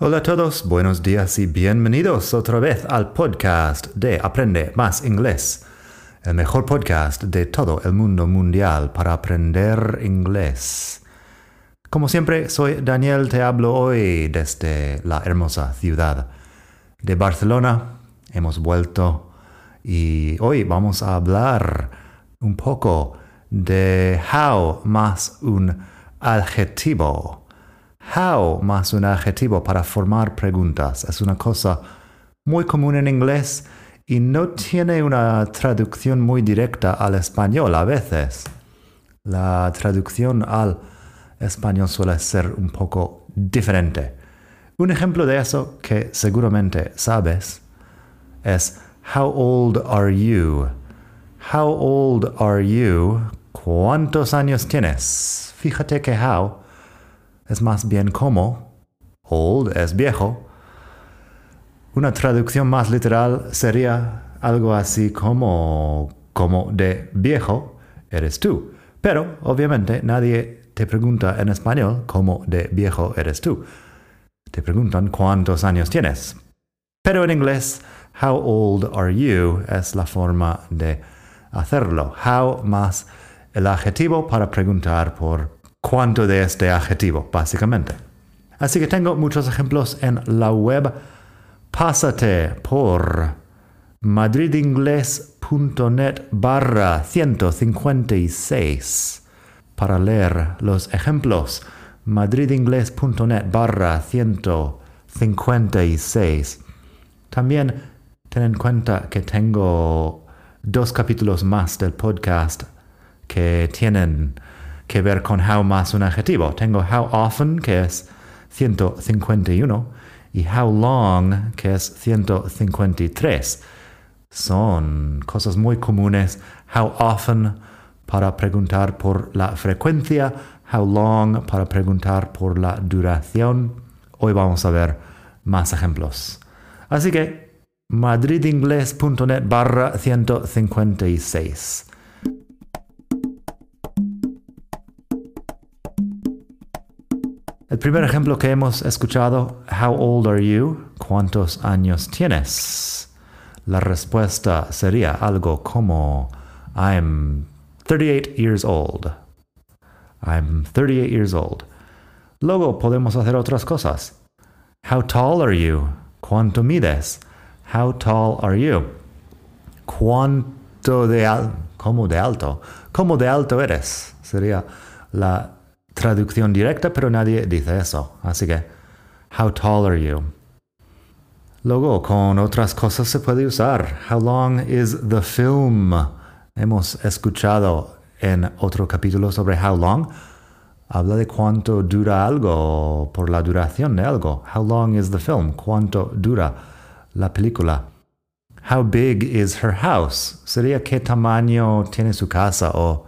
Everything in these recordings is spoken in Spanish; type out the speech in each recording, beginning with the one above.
Hola a todos, buenos días y bienvenidos otra vez al podcast de Aprende Más Inglés, el mejor podcast de todo el mundo mundial para aprender inglés. Como siempre, soy Daniel, te hablo hoy desde la hermosa ciudad de Barcelona. Hemos vuelto y hoy vamos a hablar un poco de how más un adjetivo how más un adjetivo para formar preguntas. Es una cosa muy común en inglés y no tiene una traducción muy directa al español a veces. La traducción al español suele ser un poco diferente. Un ejemplo de eso que seguramente sabes es How old are you? How old are you? ¿Cuántos años tienes? Fíjate que how es más bien como, old es viejo. Una traducción más literal sería algo así como, como de viejo eres tú. Pero obviamente nadie te pregunta en español cómo de viejo eres tú. Te preguntan cuántos años tienes. Pero en inglés, how old are you es la forma de hacerlo. How más el adjetivo para preguntar por cuánto de este adjetivo, básicamente. Así que tengo muchos ejemplos en la web. Pásate por madridingles.net barra 156 para leer los ejemplos. madridingles.net barra 156. También ten en cuenta que tengo dos capítulos más del podcast que tienen que ver con how más un adjetivo. Tengo how often, que es 151, y how long, que es 153. Son cosas muy comunes. How often para preguntar por la frecuencia, how long para preguntar por la duración. Hoy vamos a ver más ejemplos. Así que madridingles.net barra 156. El primer ejemplo que hemos escuchado, How old are you? ¿Cuántos años tienes? La respuesta sería algo como I'm 38 years old. I'm 38 years old. Luego podemos hacer otras cosas. How tall are you? ¿Cuánto mides? How tall are you? ¿Cuánto de alto? ¿Cómo de alto? ¿Cómo de alto eres? Sería la traducción directa, pero nadie dice eso. Así que, how tall are you? Luego, con otras cosas se puede usar. How long is the film? Hemos escuchado en otro capítulo sobre how long. Habla de cuánto dura algo, por la duración de algo. How long is the film? ¿Cuánto dura la película? How big is her house? Sería qué tamaño tiene su casa o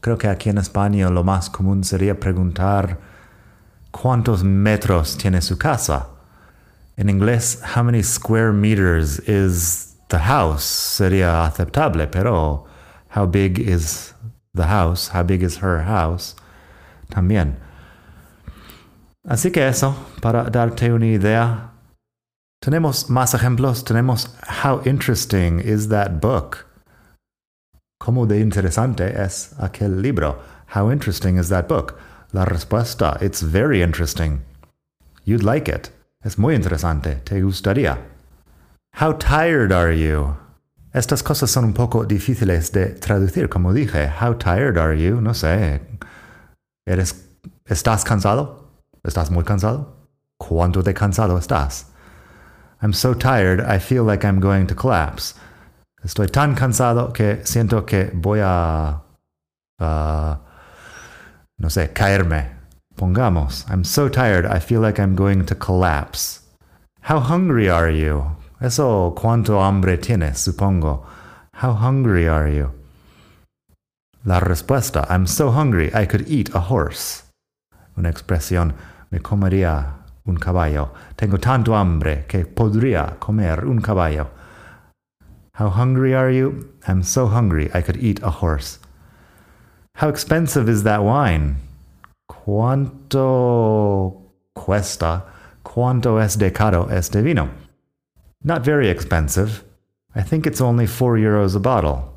creo que aquí en España lo más común sería preguntar cuántos metros tiene su casa. En inglés, how many square meters is the house sería aceptable, pero how big is the house, how big is her house también. Así que eso, para darte una idea. Tenemos más ejemplos. Tenemos How interesting is that book? ¿Cómo de interesante es aquel libro? How interesting is that book? La respuesta, it's very interesting. You'd like it. Es muy interesante. Te gustaría. How tired are you? Estas cosas son un poco difíciles de traducir, como dije. How tired are you? No sé. ¿Eres, ¿Estás cansado? ¿Estás muy cansado? ¿Cuánto de cansado estás? I'm so tired, I feel like I'm going to collapse. Estoy tan cansado que siento que voy a, uh, no sé, caerme. Pongamos, I'm so tired, I feel like I'm going to collapse. How hungry are you? Eso, ¿cuánto hambre tienes? Supongo. How hungry are you? La respuesta, I'm so hungry I could eat a horse. Una expresión, me comería un caballo. Tengo tanto hambre que podría comer un caballo. How hungry are you? I'm so hungry I could eat a horse. How expensive is that wine? ¿Cuánto cuesta? ¿Cuánto es de caro este vino? Not very expensive. I think it's only four euros a bottle.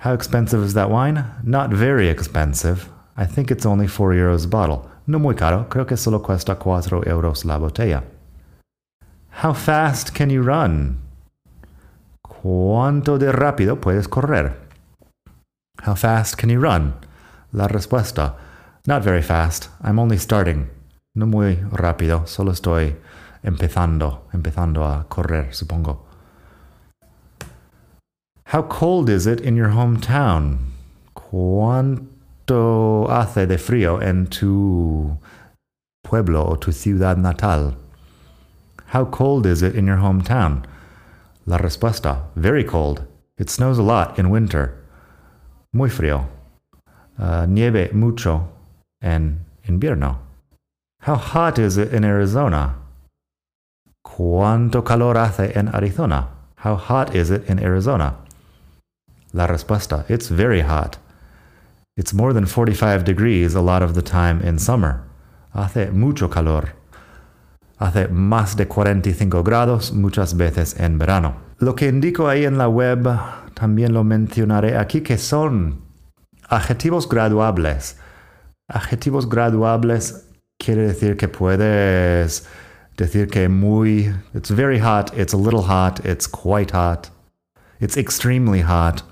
How expensive is that wine? Not very expensive. I think it's only 4 euros a bottle. No muy caro, creo que solo cuesta 4 euros la botella. How fast can you run? ¿Cuánto de rápido puedes correr? How fast can you run? La respuesta. Not very fast. I'm only starting. No muy rápido, solo estoy empezando, empezando a correr, supongo. How cold is it in your hometown? ¿Cuánto hace de frío en tu pueblo o tu ciudad natal? How cold is it in your hometown? La respuesta, very cold. It snows a lot in winter. Muy frío. Uh, nieve mucho en invierno. How hot is it in Arizona? ¿Cuánto calor hace en Arizona? How hot is it in Arizona? La respuesta, it's very hot. It's more than 45 degrees a lot of the time in summer. Hace mucho calor. Hace más de 45 grados muchas veces en verano. Lo que indico ahí en la web, también lo mencionaré aquí, que son adjetivos graduables. Adjetivos graduables quiere decir que puedes decir que muy, it's very hot, it's a little hot, it's quite hot, it's extremely hot,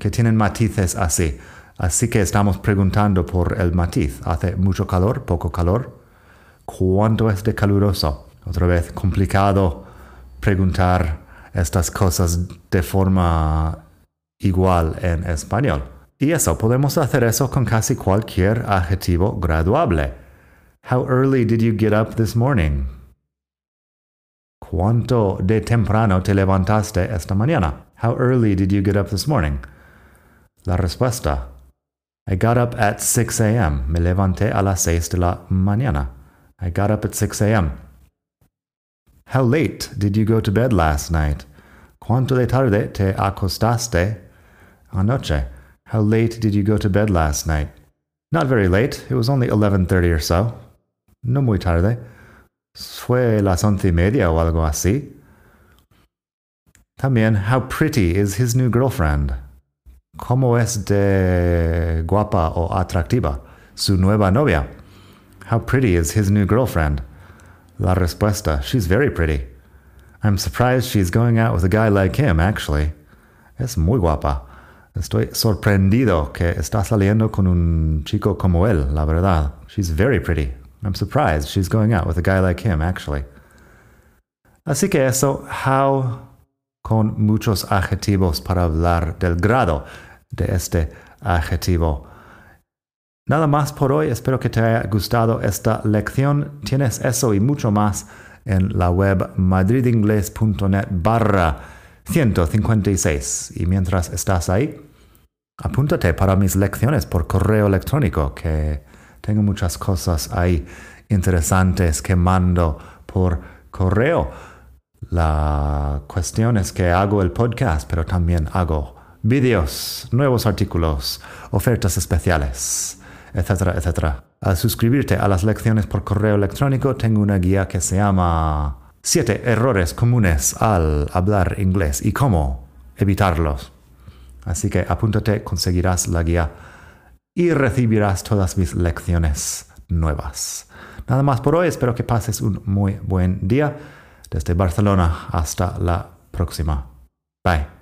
que tienen matices así. Así que estamos preguntando por el matiz. ¿Hace mucho calor? ¿Poco calor? ¿Cuánto es de caluroso? Otra vez, complicado preguntar estas cosas de forma igual en español. Y eso, podemos hacer eso con casi cualquier adjetivo graduable. How early did you get up this morning? ¿Cuánto de temprano te levantaste esta mañana? How early did you get up this morning? La respuesta. I got up at 6 a.m. Me levanté a las 6 de la mañana. I got up at 6 a.m. How late did you go to bed last night? ¿Cuánto de tarde te acostaste anoche? Ah, how late did you go to bed last night? Not very late. It was only 11:30 or so. No muy tarde. Fue las once y media o algo así. También, how pretty is his new girlfriend? ¿Cómo es de guapa o atractiva su nueva novia? How pretty is his new girlfriend? La respuesta, she's very pretty. I'm surprised she's going out with a guy like him, actually. Es muy guapa. Estoy sorprendido que está saliendo con un chico como él, la verdad. She's very pretty. I'm surprised she's going out with a guy like him, actually. Así que eso, how con muchos adjetivos para hablar del grado de este adjetivo. Nada más por hoy, espero que te haya gustado esta lección. Tienes eso y mucho más en la web madridingles.net barra 156. Y mientras estás ahí, apúntate para mis lecciones por correo electrónico, que tengo muchas cosas ahí interesantes que mando por correo. La cuestión es que hago el podcast, pero también hago vídeos, nuevos artículos, ofertas especiales, etcétera, etcétera. Al suscribirte a las lecciones por correo electrónico, tengo una guía que se llama Siete errores comunes al hablar inglés y cómo evitarlos. Así que apúntate, conseguirás la guía y recibirás todas mis lecciones nuevas. Nada más por hoy, espero que pases un muy buen día. Desde Barcelona hasta la próxima. Bye.